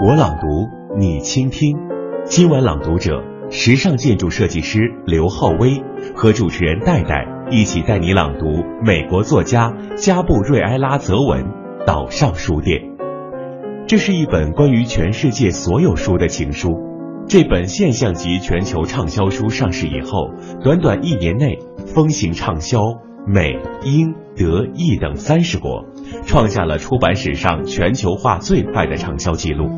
我朗读，你倾听。今晚朗读者，时尚建筑设计师刘浩威和主持人戴戴一起带你朗读美国作家加布瑞埃拉·泽文《岛上书店》。这是一本关于全世界所有书的情书。这本现象级全球畅销书上市以后，短短一年内风行畅销美、英、德、意等三十国，创下了出版史上全球化最快的畅销记录。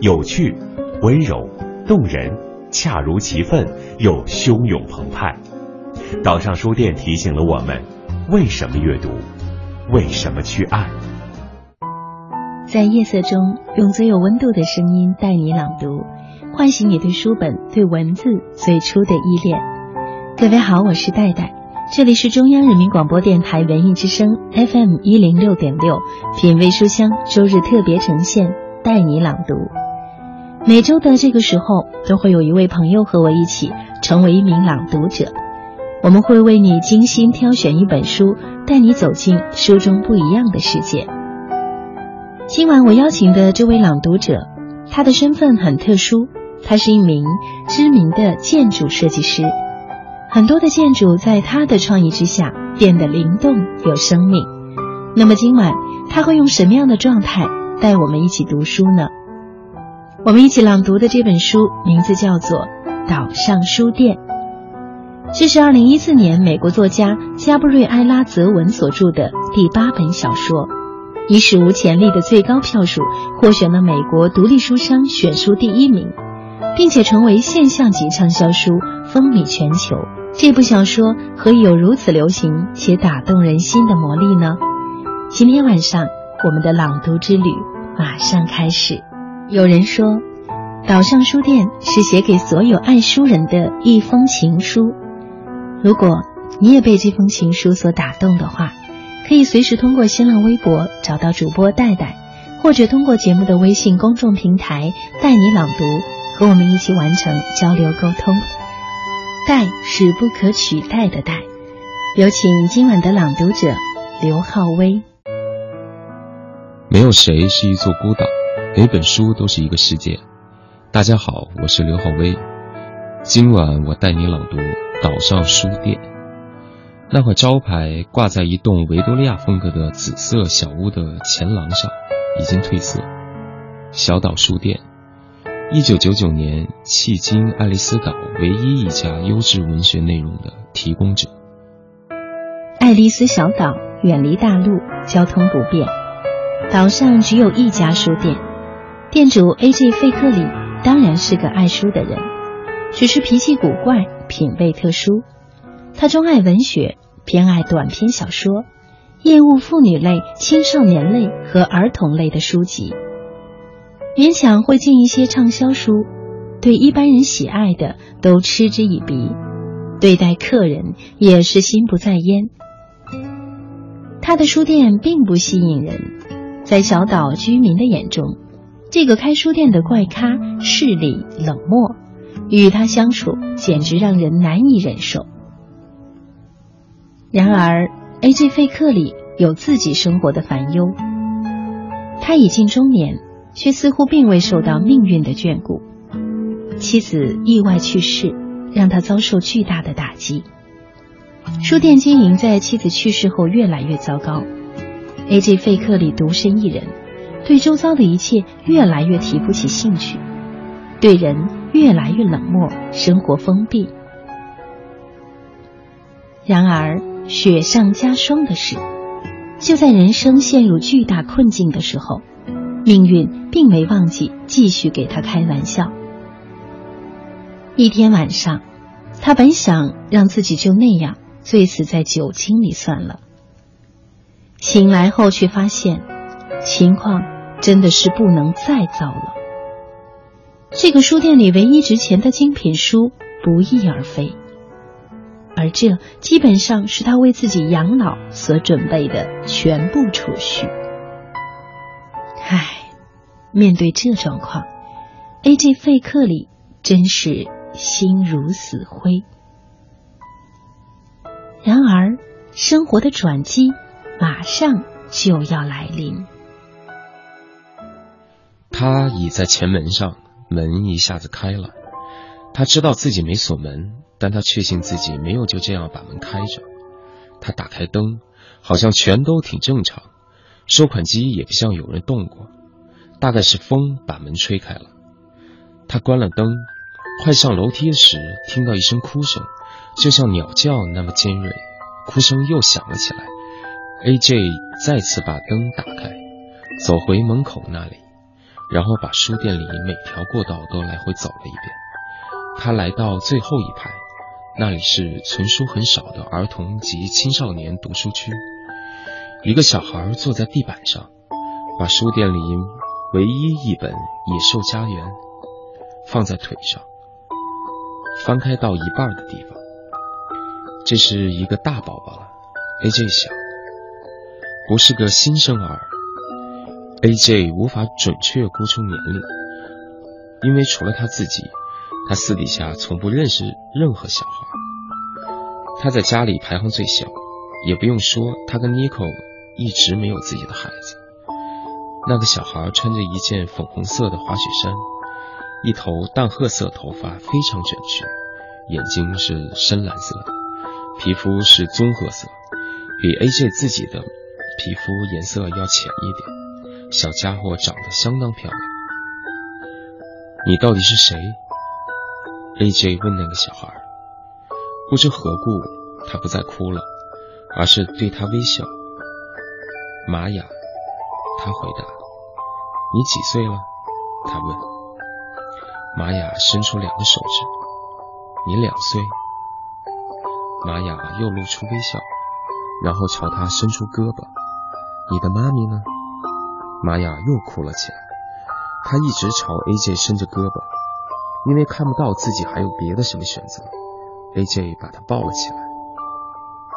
有趣、温柔、动人，恰如其分又汹涌澎湃。岛上书店提醒了我们：为什么阅读？为什么去爱？在夜色中，用最有温度的声音带你朗读，唤醒你对书本、对文字最初的依恋。各位好，我是戴戴，这里是中央人民广播电台文艺之声 FM 一零六点六，品味书香周日特别呈现，带你朗读。每周的这个时候，都会有一位朋友和我一起成为一名朗读者，我们会为你精心挑选一本书，带你走进书中不一样的世界。今晚我邀请的这位朗读者，他的身份很特殊，他是一名知名的建筑设计师。很多的建筑在他的创意之下变得灵动有生命。那么今晚他会用什么样的状态带我们一起读书呢？我们一起朗读的这本书名字叫做《岛上书店》，这是二零一四年美国作家加布瑞埃拉·泽文所著的第八本小说。以史无前例的最高票数获选了美国独立书商选书第一名，并且成为现象级畅销书，风靡全球。这部小说何以有如此流行且打动人心的魔力呢？今天晚上我们的朗读之旅马上开始。有人说，岛上书店是写给所有爱书人的一封情书。如果你也被这封情书所打动的话。可以随时通过新浪微博找到主播戴戴，或者通过节目的微信公众平台“带你朗读”和我们一起完成交流沟通。戴是不可取代的戴。有请今晚的朗读者刘浩威。没有谁是一座孤岛，每本书都是一个世界。大家好，我是刘浩威。今晚我带你朗读《岛上书店》。那块招牌挂在一栋维多利亚风格的紫色小屋的前廊上，已经褪色。小岛书店，一九九九年迄今爱丽丝岛唯一一家优质文学内容的提供者。爱丽丝小岛远离大陆，交通不便，岛上只有一家书店。店主 A.G. 费克里当然是个爱书的人，只是脾气古怪，品味特殊。他钟爱文学，偏爱短篇小说，厌恶妇女类、青少年类和儿童类的书籍，勉强会进一些畅销书，对一般人喜爱的都嗤之以鼻，对待客人也是心不在焉。他的书店并不吸引人，在小岛居民的眼中，这个开书店的怪咖势利冷漠，与他相处简直让人难以忍受。然而，A.J. 费克里有自己生活的烦忧。他已近中年，却似乎并未受到命运的眷顾。妻子意外去世，让他遭受巨大的打击。书店经营在妻子去世后越来越糟糕。A.J. 费克里独身一人，对周遭的一切越来越提不起兴趣，对人越来越冷漠，生活封闭。然而，雪上加霜的是，就在人生陷入巨大困境的时候，命运并没忘记继续给他开玩笑。一天晚上，他本想让自己就那样醉死在酒精里算了，醒来后却发现情况真的是不能再糟了。这个书店里唯一值钱的精品书不翼而飞。而这基本上是他为自己养老所准备的全部储蓄。唉，面对这状况，A.J. 费克里真是心如死灰。然而，生活的转机马上就要来临。他倚在前门上，门一下子开了。他知道自己没锁门，但他确信自己没有就这样把门开着。他打开灯，好像全都挺正常，收款机也不像有人动过，大概是风把门吹开了。他关了灯，快上楼梯时，听到一声哭声，就像鸟叫那么尖锐。哭声又响了起来。A.J. 再次把灯打开，走回门口那里，然后把书店里每条过道都来回走了一遍。他来到最后一排，那里是存书很少的儿童及青少年读书区。一个小孩坐在地板上，把书店里唯一一本《野兽家园》。放在腿上，翻开到一半的地方，这是一个大宝宝了。A.J. 想，不是个新生儿。A.J. 无法准确估出年龄，因为除了他自己，他私底下从不认识任何小孩。他在家里排行最小，也不用说，他跟 Nico 一直没有自己的孩子。那个小孩穿着一件粉红色的滑雪衫。一头淡褐色头发非常卷曲，眼睛是深蓝色，皮肤是棕褐色，比 A.J 自己的皮肤颜色要浅一点。小家伙长得相当漂亮。你到底是谁？A.J 问那个小孩。不知何故，他不再哭了，而是对他微笑。玛雅，他回答。你几岁了？他问。玛雅伸出两个手指，你两岁。玛雅又露出微笑，然后朝他伸出胳膊。你的妈咪呢？玛雅又哭了起来。她一直朝 AJ 伸着胳膊，因为看不到自己还有别的什么选择。AJ 把她抱了起来。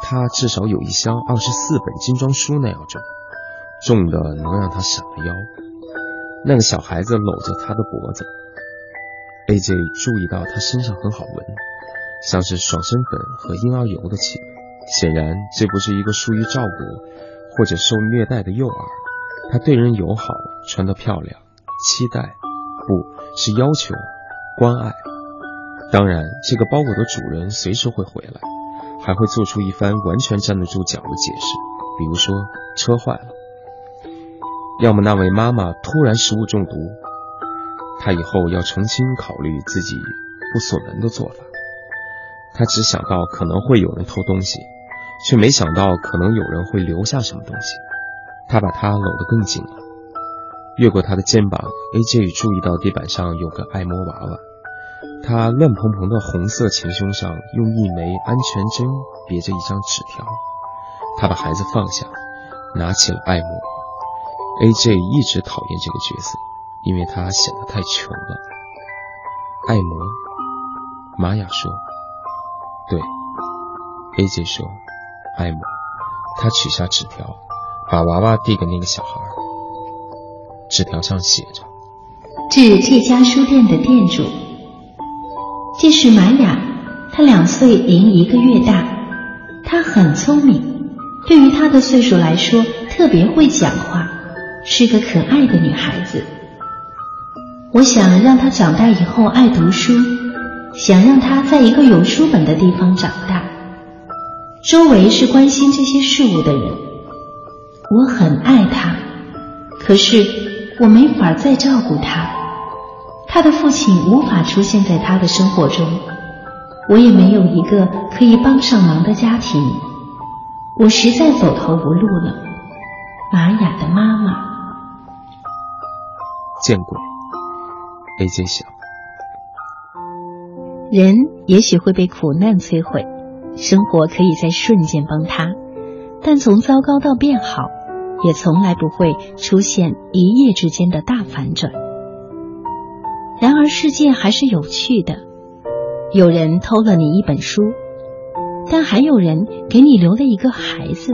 她至少有一箱二十四本精装书那样重，重的能让她闪了腰。那个小孩子搂着他的脖子。A.J. 注意到他身上很好闻，像是爽身粉和婴儿油的气味。显然，这不是一个疏于照顾或者受虐待的幼儿。他对人友好，穿得漂亮，期待不是要求关爱。当然，这个包裹的主人随时会回来，还会做出一番完全站得住脚的解释，比如说车坏了，要么那位妈妈突然食物中毒。他以后要重新考虑自己不锁门的做法。他只想到可能会有人偷东西，却没想到可能有人会留下什么东西。他把他搂得更紧了。越过他的肩膀，A.J. 注意到地板上有个爱摩娃娃。他乱蓬蓬的红色前胸上用一枚安全针别着一张纸条。他把孩子放下，拿起了爱摩。A.J. 一直讨厌这个角色。因为他显得太穷了。爱摩，玛雅说：“对。”A.J. 说：“爱摩。”他取下纸条，把娃娃递给那个小孩。纸条上写着：“致这家书店的店主，这是玛雅，她两岁零一个月大，她很聪明，对于她的岁数来说特别会讲话，是个可爱的女孩子。”我想让他长大以后爱读书，想让他在一个有书本的地方长大，周围是关心这些事物的人。我很爱他，可是我没法再照顾他。他的父亲无法出现在他的生活中，我也没有一个可以帮上忙的家庭。我实在走投无路了。玛雅的妈妈，见鬼！A J 想，人也许会被苦难摧毁，生活可以在瞬间崩塌，但从糟糕到变好，也从来不会出现一夜之间的大反转。然而，世界还是有趣的。有人偷了你一本书，但还有人给你留了一个孩子。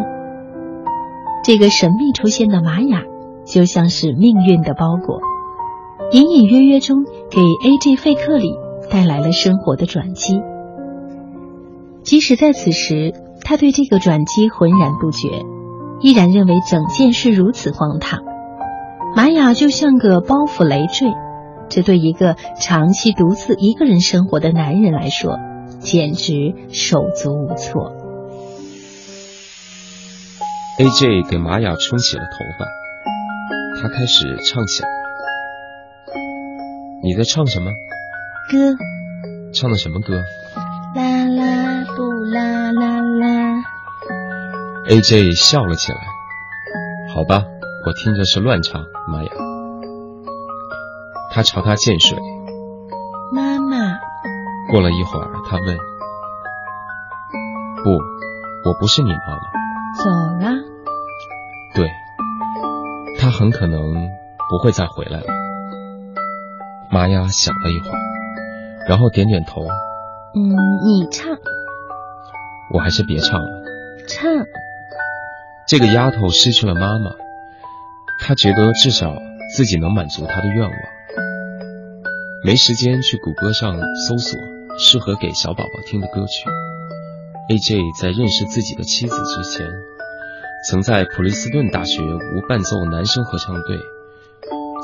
这个神秘出现的玛雅，就像是命运的包裹。隐隐约约中，给 A.J. 费克里带来了生活的转机。即使在此时，他对这个转机浑然不觉，依然认为整件事如此荒唐。玛雅就像个包袱累赘，这对一个长期独自一个人生活的男人来说，简直手足无措。A.J. 给玛雅冲洗了头发，他开始唱起来。你在唱什么？歌。唱的什么歌？啦啦 A.J. 笑了起来。好吧，我听着是乱唱，玛雅。他朝他溅水。妈妈。过了一会儿，他问：“不，我不是你妈妈。”走了。对，他很可能不会再回来了。玛雅想了一会儿，然后点点头。嗯，你唱。我还是别唱了。唱。这个丫头失去了妈妈，她觉得至少自己能满足她的愿望。没时间去谷歌上搜索适合给小宝宝听的歌曲。A.J. 在认识自己的妻子之前，曾在普林斯顿大学无伴奏男声合唱队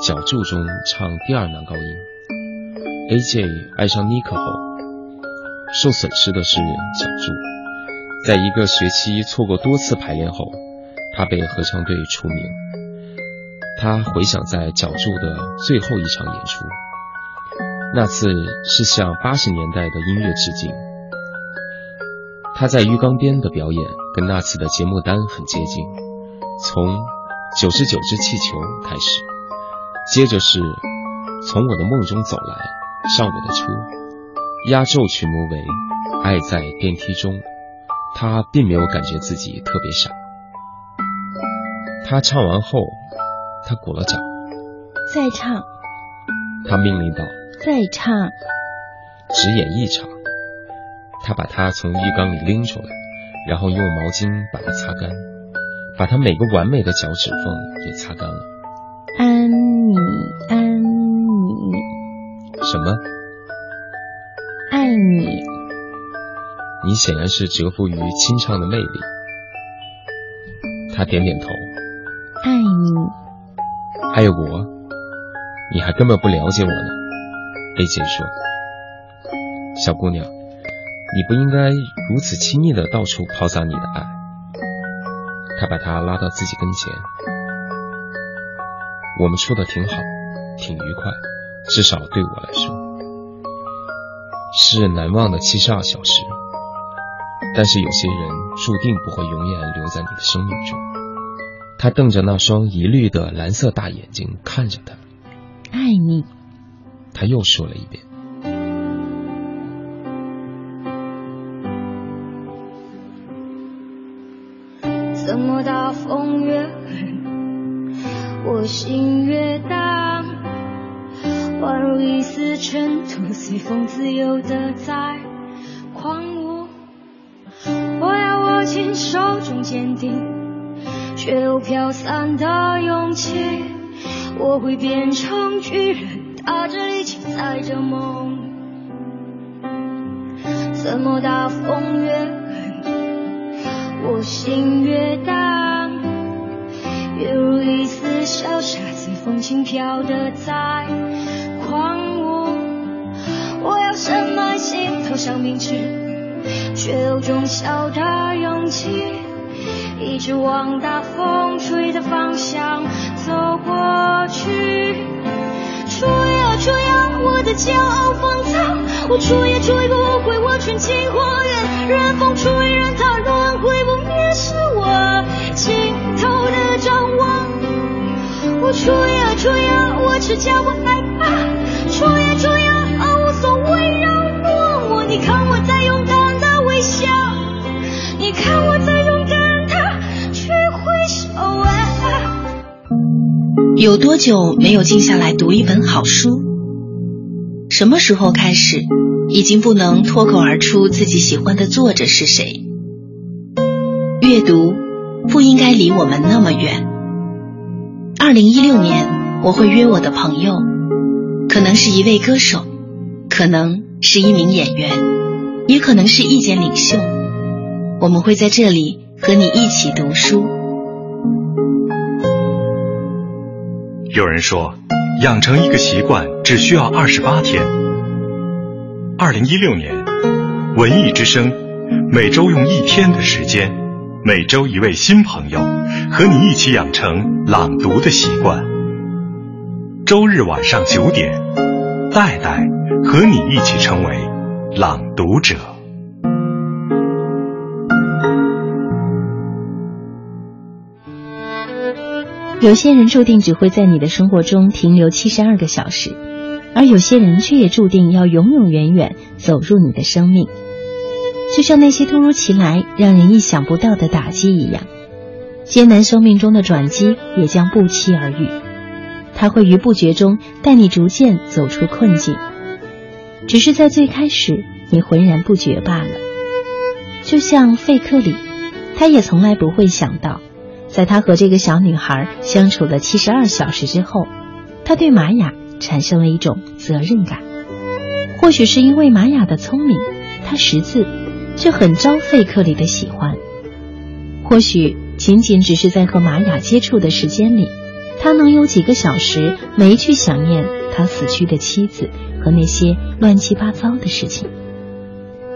角柱中唱第二男高音。A.J. 爱上尼克后，受损失的是角柱。在一个学期错过多次排练后，他被合唱队除名。他回想在角柱的最后一场演出，那次是向八十年代的音乐致敬。他在浴缸边的表演跟那次的节目单很接近，从九十九只气球开始，接着是从我的梦中走来，上我的车，压轴曲目为《爱在电梯中》。他并没有感觉自己特别傻。他唱完后，他鼓了掌。再唱。他命令道：“再唱。”只演一场。他把它从浴缸里拎出来，然后用毛巾把它擦干，把它每个完美的脚趾缝也擦干了。安妮，安妮。什么？爱你。你显然是折服于清唱的魅力。他点点头。爱你。还有我？你还根本不了解我呢。A 姐说：“小姑娘。”你不应该如此轻易的到处抛洒你的爱。他把她拉到自己跟前。我们处的挺好，挺愉快，至少对我来说是难忘的七十二小时。但是有些人注定不会永远留在你的生命中。他瞪着那双疑虑的蓝色大眼睛看着他。爱你。他又说了一遍。怎么大风越狠，我心越荡，宛如一丝尘土，随风自由的在狂舞。我要握紧手中坚定，却又飘散的勇气。我会变成巨人，打着力气载着梦。怎么大风越狠？我心越荡，越如一丝小沙，随风轻飘的在狂舞。我要深埋心头像明知，却有种小的勇气，一直往大风吹的方向走过去。吹啊吹啊，我的骄傲放纵，我吹也吹不回我纯净花园，任风吹，任它乱，毁不灭是我尽头的张望。我吹啊吹啊，我只叫我害怕，吹啊吹啊，无所谓让落寞。你看我在勇敢的微笑，你看我在有多久没有静下来读一本好书？什么时候开始，已经不能脱口而出自己喜欢的作者是谁？阅读不应该离我们那么远。二零一六年，我会约我的朋友，可能是一位歌手，可能是一名演员，也可能是意见领袖。我们会在这里和你一起读书。有人说，养成一个习惯只需要二十八天。二零一六年，文艺之声每周用一天的时间，每周一位新朋友，和你一起养成朗读的习惯。周日晚上九点，戴戴和你一起成为朗读者。有些人注定只会在你的生活中停留七十二个小时，而有些人却也注定要永永远远走入你的生命。就像那些突如其来、让人意想不到的打击一样，艰难生命中的转机也将不期而遇。它会于不觉中带你逐渐走出困境，只是在最开始你浑然不觉罢了。就像费克里，他也从来不会想到。在他和这个小女孩相处了七十二小时之后，他对玛雅产生了一种责任感。或许是因为玛雅的聪明，他识字，却很招费克里的喜欢。或许仅仅只是在和玛雅接触的时间里，他能有几个小时没去想念他死去的妻子和那些乱七八糟的事情，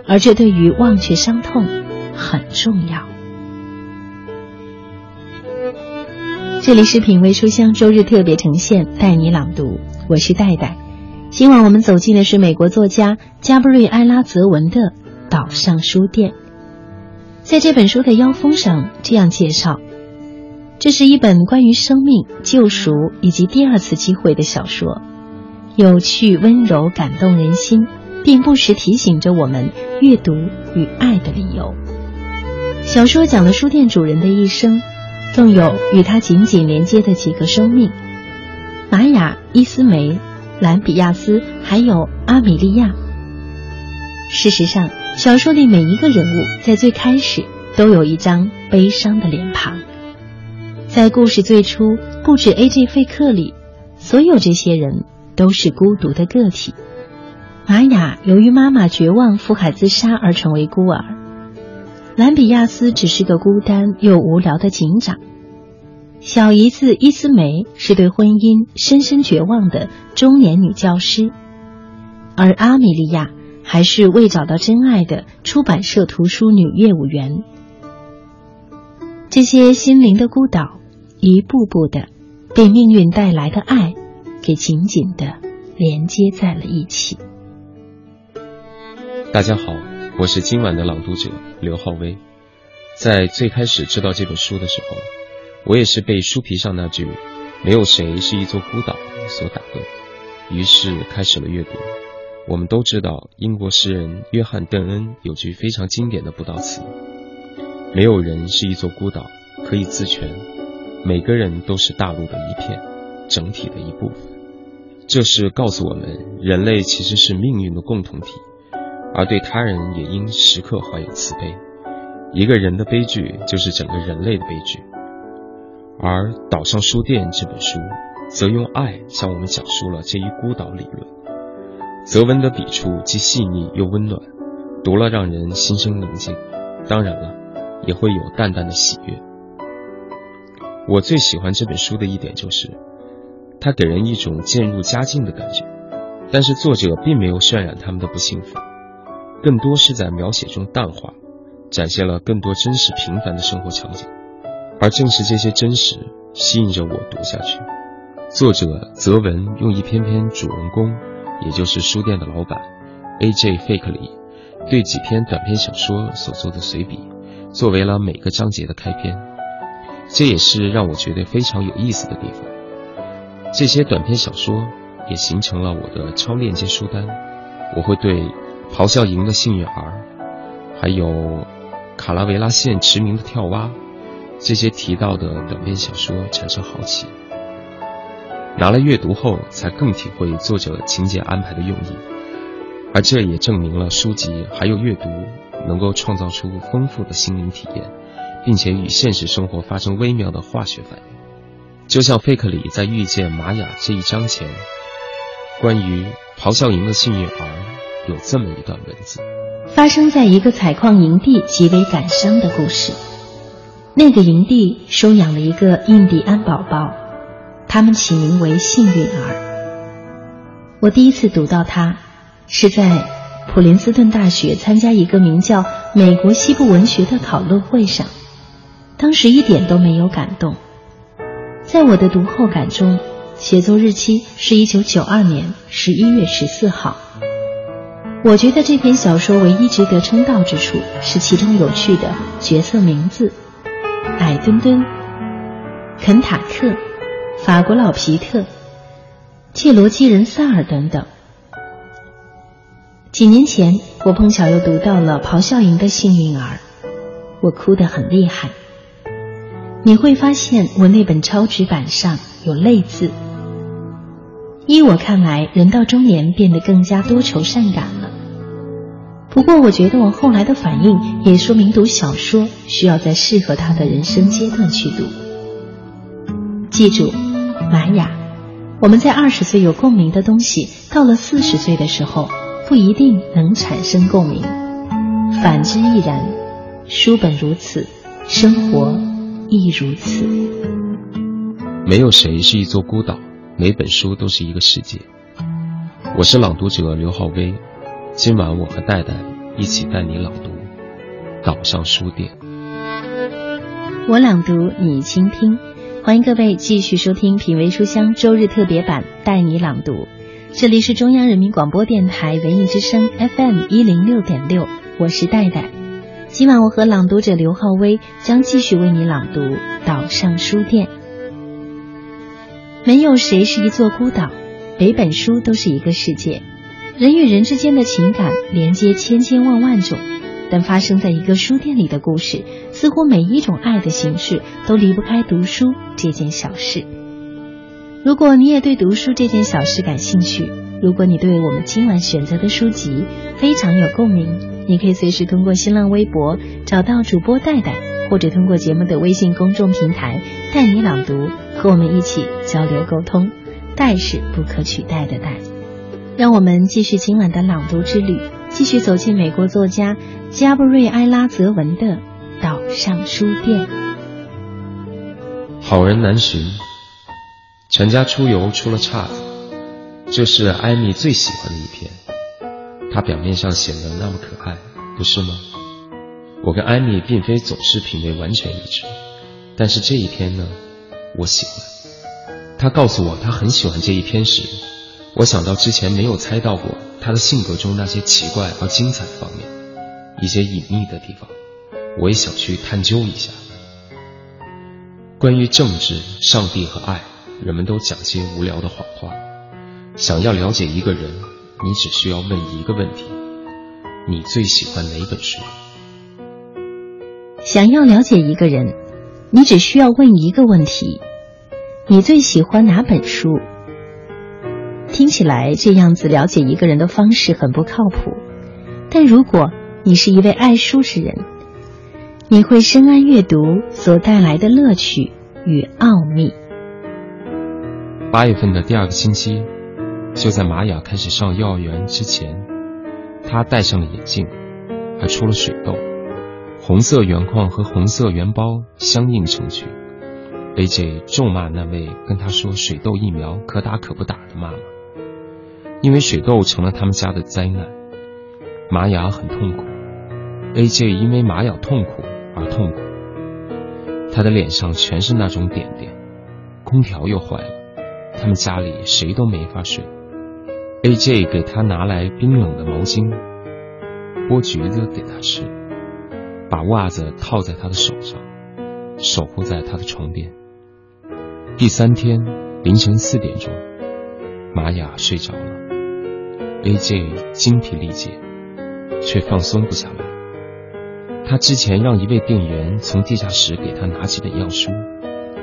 而这对于忘却伤痛很重要。这里是品味书香周日特别呈现，带你朗读，我是戴戴。今晚我们走进的是美国作家加布瑞埃拉·泽文的《岛上书店》。在这本书的腰封上这样介绍：这是一本关于生命、救赎以及第二次机会的小说，有趣、温柔、感动人心，并不时提醒着我们阅读与爱的理由。小说讲了书店主人的一生。更有与他紧紧连接的几个生命：玛雅、伊斯梅、兰比亚斯，还有阿米莉亚。事实上，小说里每一个人物在最开始都有一张悲伤的脸庞。在故事最初，不止 A.J. 费克里，所有这些人都是孤独的个体。玛雅由于妈妈绝望赴海自杀而成为孤儿。兰比亚斯只是个孤单又无聊的警长，小姨子伊斯梅是对婚姻深深绝望的中年女教师，而阿米莉亚还是未找到真爱的出版社图书女业务员。这些心灵的孤岛，一步步的被命运带来的爱给紧紧的连接在了一起。大家好。我是今晚的朗读者刘浩威，在最开始知道这本书的时候，我也是被书皮上那句“没有谁是一座孤岛”所打动，于是开始了阅读。我们都知道，英国诗人约翰·邓恩有句非常经典的布道词：“没有人是一座孤岛，可以自全，每个人都是大陆的一片，整体的一部分。”这是告诉我们，人类其实是命运的共同体。而对他人也应时刻怀有慈悲。一个人的悲剧就是整个人类的悲剧。而《岛上书店》这本书，则用爱向我们讲述了这一孤岛理论。泽文的笔触既细腻又温暖，读了让人心生宁静。当然了，也会有淡淡的喜悦。我最喜欢这本书的一点就是，它给人一种渐入佳境的感觉。但是作者并没有渲染他们的不幸福。更多是在描写中淡化，展现了更多真实平凡的生活场景，而正是这些真实吸引着我读下去。作者泽文用一篇篇主人公，也就是书店的老板 A.J. 费克里对几篇短篇小说所做的随笔，作为了每个章节的开篇。这也是让我觉得非常有意思的地方。这些短篇小说也形成了我的超链接书单，我会对。咆哮营的幸运儿，还有卡拉维拉县驰名的跳蛙，这些提到的短篇小说产生好奇。拿了阅读后，才更体会作者情节安排的用意，而这也证明了书籍还有阅读能够创造出丰富的心灵体验，并且与现实生活发生微妙的化学反应。就像费克里在遇见玛雅这一章前，关于咆哮营的幸运儿。有这么一段文字，发生在一个采矿营地极为感伤的故事。那个营地收养了一个印第安宝宝，他们起名为幸运儿。我第一次读到它，是在普林斯顿大学参加一个名叫“美国西部文学”的讨论会上，当时一点都没有感动。在我的读后感中，写作日期是一九九二年十一月十四号。我觉得这篇小说唯一值得称道之处是其中有趣的角色名字：矮墩墩、肯塔克、法国佬皮特、切罗基人萨尔等等。几年前，我碰巧又读到了咆哮营的幸运儿，我哭得很厉害。你会发现，我那本超值版上有泪字。依我看来，人到中年变得更加多愁善感。不过，我觉得我后来的反应也说明，读小说需要在适合他的人生阶段去读。记住，玛雅，我们在二十岁有共鸣的东西，到了四十岁的时候不一定能产生共鸣，反之亦然。书本如此，生活。亦如此。没有谁是一座孤岛，每本书都是一个世界。我是朗读者刘浩威，今晚我和戴戴一起带你朗读《岛上书店》。我朗读，你倾听。欢迎各位继续收听《品味书香》周日特别版，带你朗读。这里是中央人民广播电台文艺之声 FM 一零六点六，我是戴戴。今晚我和朗读者刘浩威将继续为你朗读《岛上书店》。没有谁是一座孤岛，每本书都是一个世界。人与人之间的情感连接千千万万种，但发生在一个书店里的故事，似乎每一种爱的形式都离不开读书这件小事。如果你也对读书这件小事感兴趣，如果你对我们今晚选择的书籍非常有共鸣。你可以随时通过新浪微博找到主播戴戴，或者通过节目的微信公众平台“带你朗读”和我们一起交流沟通。戴是不可取代的戴。让我们继续今晚的朗读之旅，继续走进美国作家加布瑞埃拉·泽文的《岛上书店》。好人难寻，全家出游出了岔子，这是艾米最喜欢的一篇。他表面上显得那么可爱，不是吗？我跟艾米并非总是品味完全一致，但是这一篇呢，我喜欢。他告诉我他很喜欢这一篇时，我想到之前没有猜到过他的性格中那些奇怪而精彩的方面，一些隐秘的地方，我也想去探究一下。关于政治、上帝和爱，人们都讲些无聊的谎话。想要了解一个人。你只需要问一个问题：你最喜欢哪本书？想要了解一个人，你只需要问一个问题：你最喜欢哪本书？听起来这样子了解一个人的方式很不靠谱，但如果你是一位爱书之人，你会深谙阅读所带来的乐趣与奥秘。八月份的第二个星期。就在玛雅开始上幼儿园之前，他戴上了眼镜，还出了水痘，红色圆框和红色圆包相映成趣。AJ 咒骂那位跟他说水痘疫苗可打可不打的妈妈，因为水痘成了他们家的灾难。玛雅很痛苦，AJ 因为玛雅痛苦而痛苦，他的脸上全是那种点点。空调又坏了，他们家里谁都没法睡。A.J. 给他拿来冰冷的毛巾，剥橘子给他吃，把袜子套在他的手上，守护在他的床边。第三天凌晨四点钟，玛雅睡着了，A.J. 精疲力竭，却放松不下来。他之前让一位店员从地下室给他拿几本药书，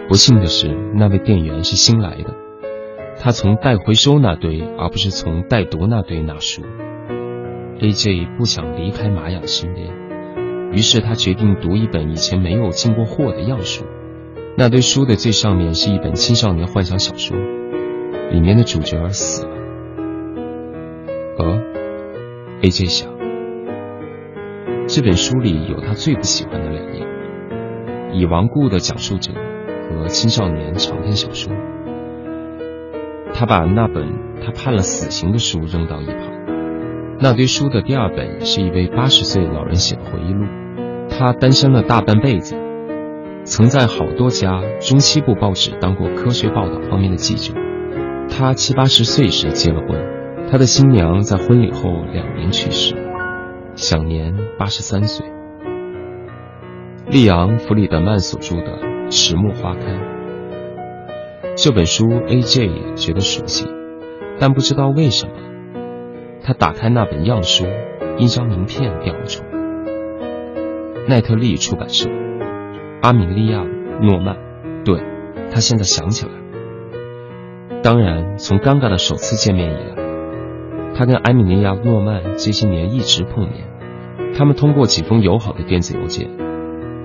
不幸的是，那位店员是新来的。他从待回收那堆，而不是从待读那堆拿书。A.J. 不想离开玛雅的身边，于是他决定读一本以前没有进过货的药书。那堆书的最上面是一本青少年幻想小说，里面的主角死了。呃，A.J. 想，这本书里有他最不喜欢的两页：已亡故的讲述者和青少年长篇小说。他把那本他判了死刑的书扔到一旁。那堆书的第二本是一位八十岁老人写的回忆录。他单身了大半辈子，曾在好多家中西部报纸当过科学报道方面的记者。他七八十岁时结了婚，他的新娘在婚礼后两年去世，享年八十三岁。利昂·弗里德曼所著的《迟暮花开》这本书，A.J. 觉得熟悉，但不知道为什么，他打开那本样书，一张名片掉了出来。奈特利出版社，阿米莉亚·诺曼。对，他现在想起来。当然，从尴尬的首次见面以来，他跟艾米莉亚·诺曼这些年一直碰面。他们通过几封友好的电子邮件。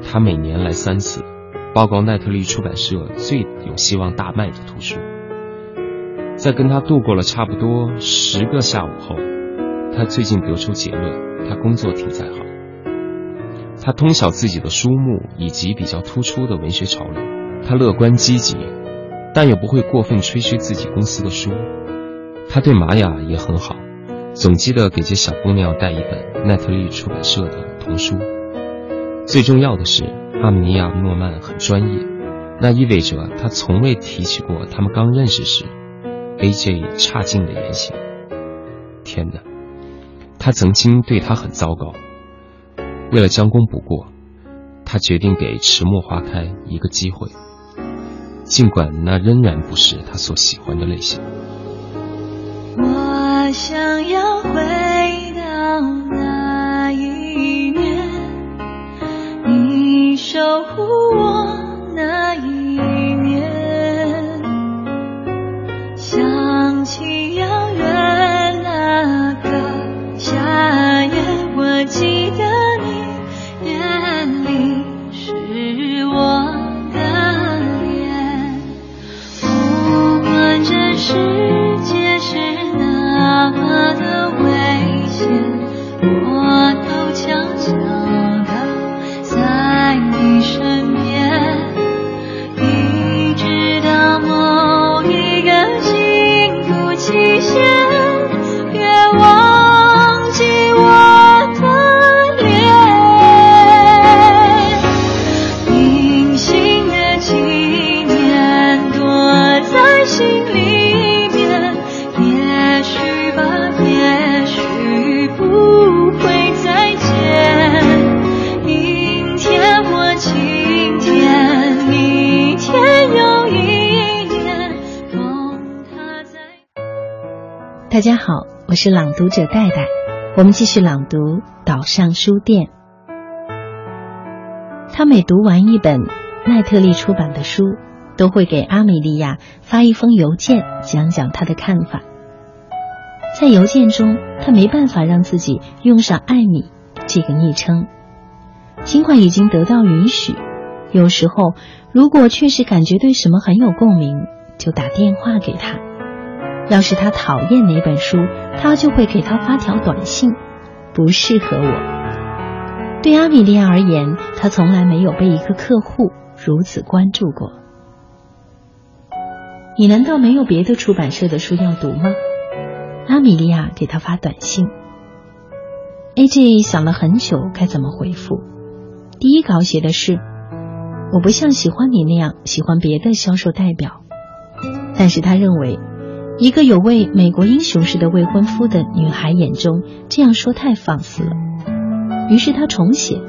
他每年来三次，报告奈特利出版社最有希望大卖的图书。在跟他度过了差不多十个下午后，他最近得出结论：他工作挺在行。他通晓自己的书目以及比较突出的文学潮流。他乐观积极。但也不会过分吹嘘自己公司的书。他对玛雅也很好，总记得给这小姑娘带一本奈特利出版社的童书。最重要的是，阿米尼亚·诺曼很专业，那意味着他从未提起过他们刚认识时 A.J. 差劲的言行。天哪，他曾经对他很糟糕。为了将功补过，他决定给《迟暮花开》一个机会。尽管那仍然不是他所喜欢的类型。我想要回到那一年，你守护是朗读者戴戴，我们继续朗读《岛上书店》。他每读完一本奈特利出版的书，都会给阿米莉亚发一封邮件，讲讲他的看法。在邮件中，他没办法让自己用上“艾米”这个昵称，尽管已经得到允许。有时候，如果确实感觉对什么很有共鸣，就打电话给他。要是他讨厌哪本书，他就会给他发条短信，不适合我。对阿米莉亚而言，他从来没有被一个客户如此关注过。你难道没有别的出版社的书要读吗？阿米莉亚给他发短信。A.J. 想了很久该怎么回复。第一稿写的是：“我不像喜欢你那样喜欢别的销售代表，但是他认为。”一个有位美国英雄式的未婚夫的女孩眼中，这样说太放肆了。于是他重写。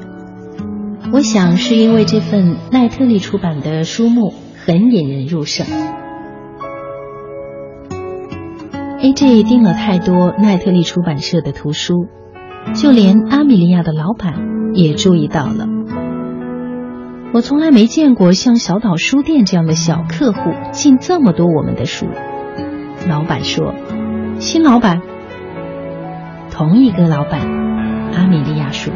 我想是因为这份奈特利出版的书目很引人入胜。A.J. 订了太多奈特利出版社的图书，就连阿米莉亚的老板也注意到了。我从来没见过像小岛书店这样的小客户进这么多我们的书。老板说：“新老板，同一个老板。”阿米莉亚说：“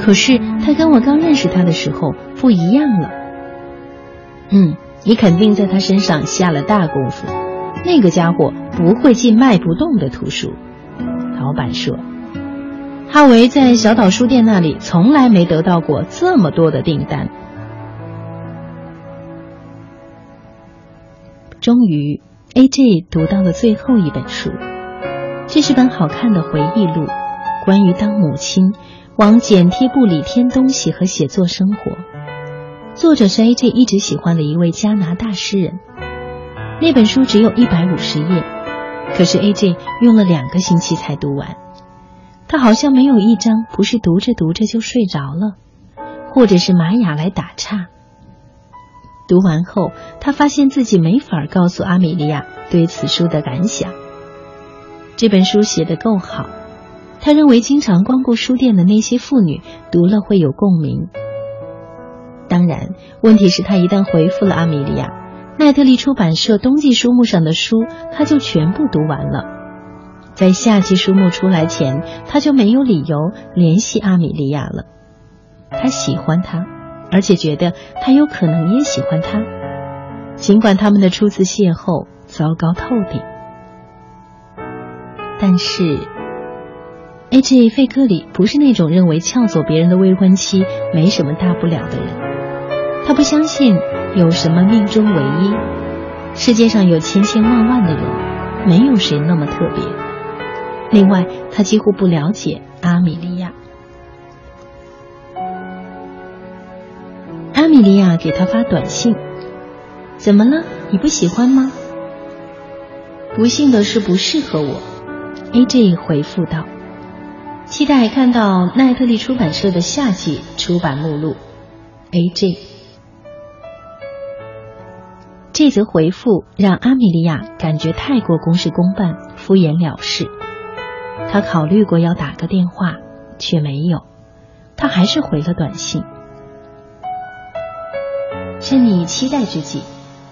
可是他跟我刚认识他的时候不一样了。”嗯，你肯定在他身上下了大功夫。那个家伙不会进卖不动的图书。老板说：“哈维在小岛书店那里从来没得到过这么多的订单。”终于。A.J. 读到了最后一本书，这是本好看的回忆录，关于当母亲往剪贴簿里添东西和写作生活。作者是 A.J. 一直喜欢的一位加拿大诗人。那本书只有一百五十页，可是 A.J. 用了两个星期才读完。他好像没有一章不是读着读着就睡着了，或者是玛雅来打岔。读完后，他发现自己没法告诉阿米莉亚对此书的感想。这本书写得够好，他认为经常光顾书店的那些妇女读了会有共鸣。当然，问题是，他一旦回复了阿米莉亚，奈特利出版社冬季书目上的书，他就全部读完了。在夏季书目出来前，他就没有理由联系阿米莉亚了。他喜欢她。而且觉得他有可能也喜欢他，尽管他们的初次邂逅糟糕透顶。但是，A.J. 费克里不是那种认为撬走别人的未婚妻没什么大不了的人。他不相信有什么命中唯一，世界上有千千万万的人，没有谁那么特别。另外，他几乎不了解阿米莉亚。米莉亚给他发短信：“怎么了？你不喜欢吗？”不幸的是，不适合我。A.J. 回复道：“期待看到奈特利出版社的夏季出版目录。”A.J. 这则回复让阿米莉亚感觉太过公事公办、敷衍了事。他考虑过要打个电话，却没有。他还是回了短信。趁你期待之际，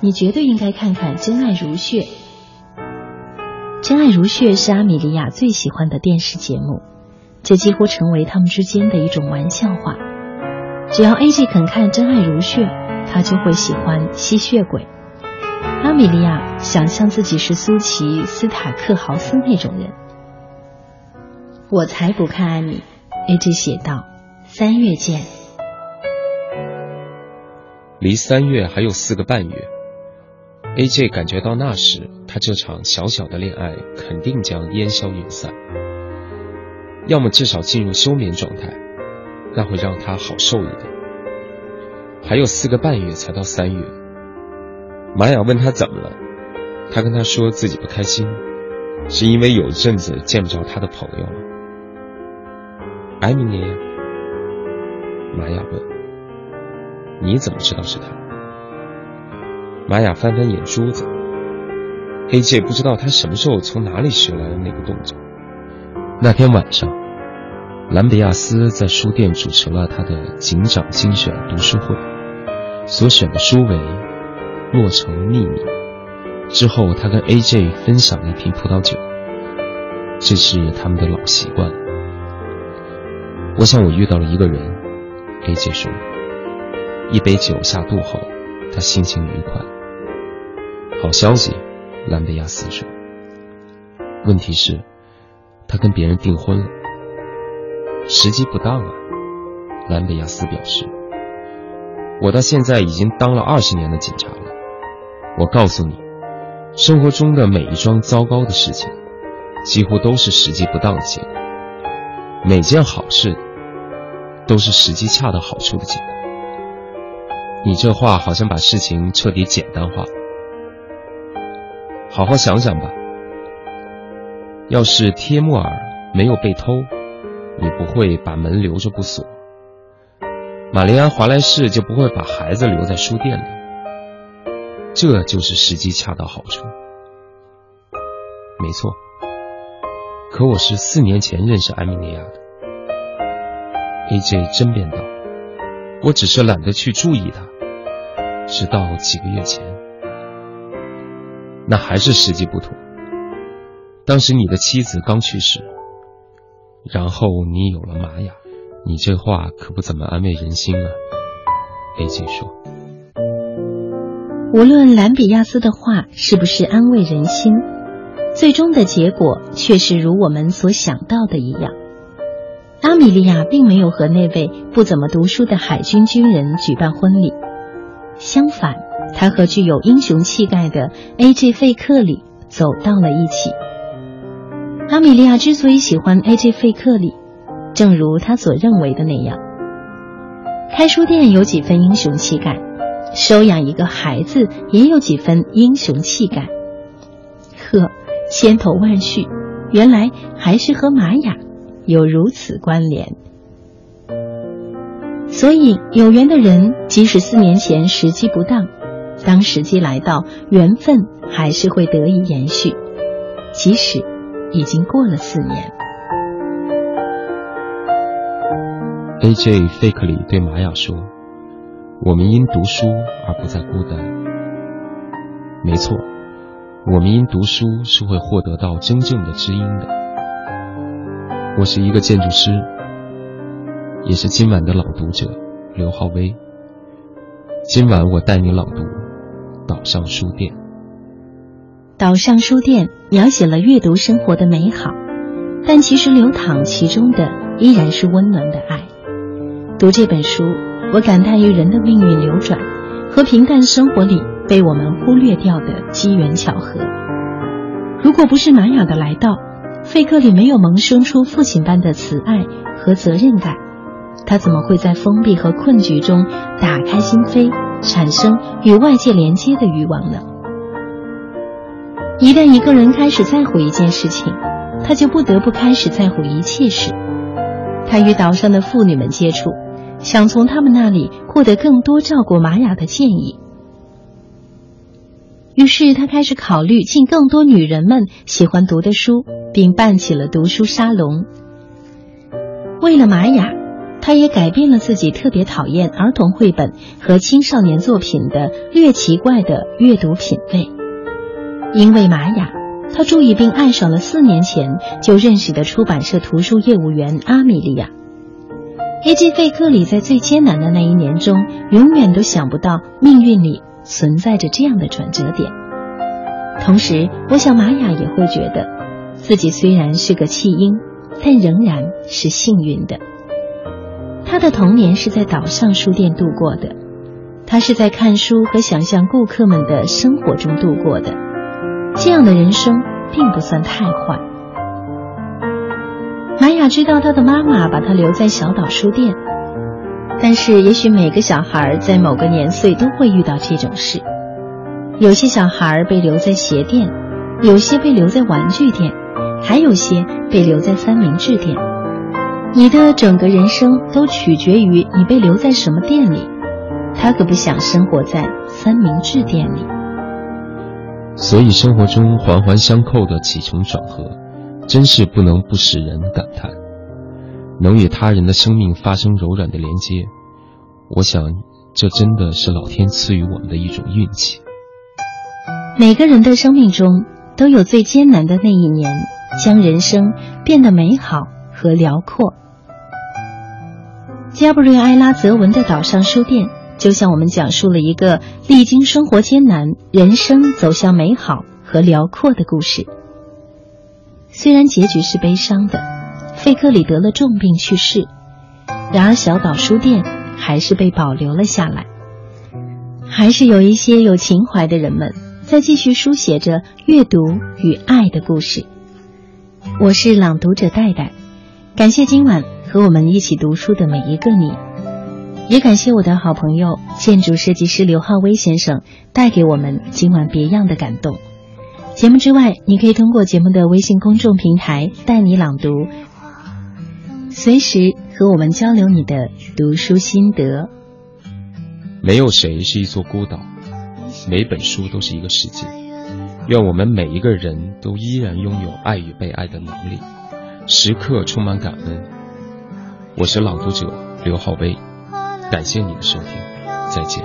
你绝对应该看看《真爱如血》。《真爱如血》是阿米莉亚最喜欢的电视节目，这几乎成为他们之间的一种玩笑话。只要 A.G. 肯看《真爱如血》，他就会喜欢吸血鬼。阿米莉亚想象自己是苏琪·斯塔克豪斯那种人。我才不看艾米，A.J. 写道：“三月见。”离三月还有四个半月，A.J. 感觉到那时他这场小小的恋爱肯定将烟消云散，要么至少进入休眠状态，那会让他好受一点。还有四个半月才到三月，玛雅问他怎么了，他跟他说自己不开心，是因为有一阵子见不着他的朋友了。艾米莉，玛雅问。你怎么知道是他？玛雅翻翻眼珠子。A.J. 不知道他什么时候从哪里学来的那个动作。那天晚上，兰比亚斯在书店主持了他的警长精选读书会，所选的书为《洛城秘密》。之后，他跟 A.J. 分享了一瓶葡萄酒，这是他们的老习惯。我想我遇到了一个人，A.J. 说。一杯酒下肚后，他心情愉快。好消息，兰贝亚斯说。问题是，他跟别人订婚了，时机不当啊。兰贝亚斯表示。我到现在已经当了二十年的警察了。我告诉你，生活中的每一桩糟糕的事情，几乎都是时机不当的结果。每件好事，都是时机恰到好处的结果。你这话好像把事情彻底简单化。好好想想吧。要是贴木尔没有被偷，你不会把门留着不锁；玛丽安·华莱士就不会把孩子留在书店里。这就是时机恰到好处。没错。可我是四年前认识艾米莉亚的。A.J. 争辩道。我只是懒得去注意他，直到几个月前，那还是时机不妥。当时你的妻子刚去世，然后你有了玛雅，你这话可不怎么安慰人心啊。A.J. 说：“无论兰比亚斯的话是不是安慰人心，最终的结果却是如我们所想到的一样。”阿米莉亚并没有和那位不怎么读书的海军军人举办婚礼，相反，他和具有英雄气概的 A.J. 费克里走到了一起。阿米莉亚之所以喜欢 A.J. 费克里，正如他所认为的那样，开书店有几分英雄气概，收养一个孩子也有几分英雄气概。呵，千头万绪，原来还是和玛雅有如此关联。所以，有缘的人，即使四年前时机不当，当时机来到，缘分还是会得以延续，即使已经过了四年。A.J. 费克里对玛雅说：“我们因读书而不再孤单。没错，我们因读书是会获得到真正的知音的。我是一个建筑师，也是今晚的朗读者刘浩威。今晚我带你朗读《岛上书店》。岛上书店描写了阅读生活的美好，但其实流淌其中的依然是温暖的爱。读这本书，我感叹于人的命运流转和平淡生活里被我们忽略掉的机缘巧合。如果不是玛雅的来到，费克里没有萌生出父亲般的慈爱和责任感，他怎么会在封闭和困局中打开心扉，产生与外界连接的欲望呢？一旦一个人开始在乎一件事情，他就不得不开始在乎一切事。他与岛上的妇女们接触，想从他们那里获得更多照顾玛雅的建议。于是他开始考虑进更多女人们喜欢读的书，并办起了读书沙龙。为了玛雅，他也改变了自己特别讨厌儿童绘本和青少年作品的略奇怪的阅读品味。因为玛雅，他注意并爱上了四年前就认识的出版社图书业务员阿米莉亚。A.J. 费克里在最艰难的那一年中，永远都想不到命运里存在着这样的转折点。同时，我想玛雅也会觉得，自己虽然是个弃婴，但仍然是幸运的。他的童年是在岛上书店度过的，他是在看书和想象顾客们的生活中度过的。这样的人生并不算太坏。玛雅知道他的妈妈把他留在小岛书店，但是也许每个小孩在某个年岁都会遇到这种事。有些小孩被留在鞋店，有些被留在玩具店，还有些被留在三明治店。你的整个人生都取决于你被留在什么店里。他可不想生活在三明治店里。所以生活中环环相扣的起承转合，真是不能不使人感叹。能与他人的生命发生柔软的连接，我想这真的是老天赐予我们的一种运气。每个人的生命中都有最艰难的那一年，将人生变得美好和辽阔。加布瑞埃拉·泽文的岛上书店。就向我们讲述了一个历经生活艰难、人生走向美好和辽阔的故事。虽然结局是悲伤的，费克里得了重病去世，然而小岛书店还是被保留了下来，还是有一些有情怀的人们在继续书写着阅读与爱的故事。我是朗读者戴戴，感谢今晚和我们一起读书的每一个你。也感谢我的好朋友建筑设计师刘浩威先生带给我们今晚别样的感动。节目之外，你可以通过节目的微信公众平台“带你朗读”，随时和我们交流你的读书心得。没有谁是一座孤岛，每本书都是一个世界。愿我们每一个人都依然拥有爱与被爱的能力，时刻充满感恩。我是朗读者刘浩威。感谢你的收听，再见。